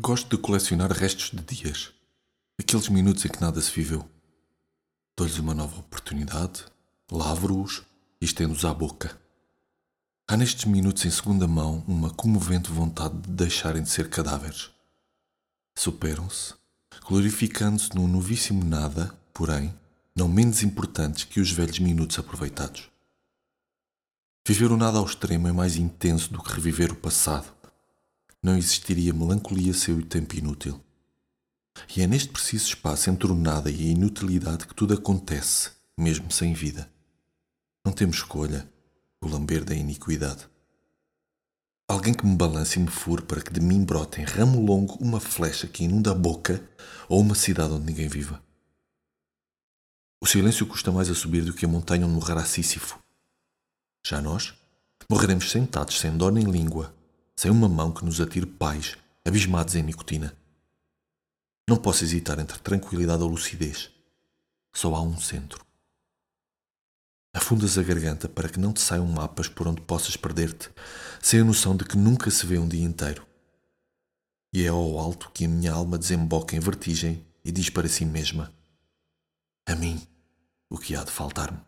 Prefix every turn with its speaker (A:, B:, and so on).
A: Gosto de colecionar restos de dias, aqueles minutos em que nada se viveu. Dou-lhes uma nova oportunidade, lavro-os e estendo-os à boca. Há nestes minutos em segunda mão uma comovente vontade de deixarem de ser cadáveres. Superam-se, glorificando-se num novíssimo nada, porém, não menos importantes que os velhos minutos aproveitados. Viver o nada ao extremo é mais intenso do que reviver o passado não existiria melancolia sem o tempo inútil. E é neste preciso espaço entre o nada e a inutilidade que tudo acontece, mesmo sem vida. Não temos escolha, o lamber da iniquidade. Alguém que me balance e me fure para que de mim brote em ramo longo uma flecha que inunda a boca ou uma cidade onde ninguém viva. O silêncio custa mais a subir do que a montanha onde morrerá Sísifo. Já nós morreremos sentados, sem dor nem língua, sem uma mão que nos atire pais, abismados em nicotina. Não posso hesitar entre tranquilidade ou lucidez. Só há um centro. Afundas a garganta para que não te saiam mapas por onde possas perder-te, sem a noção de que nunca se vê um dia inteiro. E é ao alto que a minha alma desemboca em vertigem e diz para si mesma: A mim, o que há de faltar-me?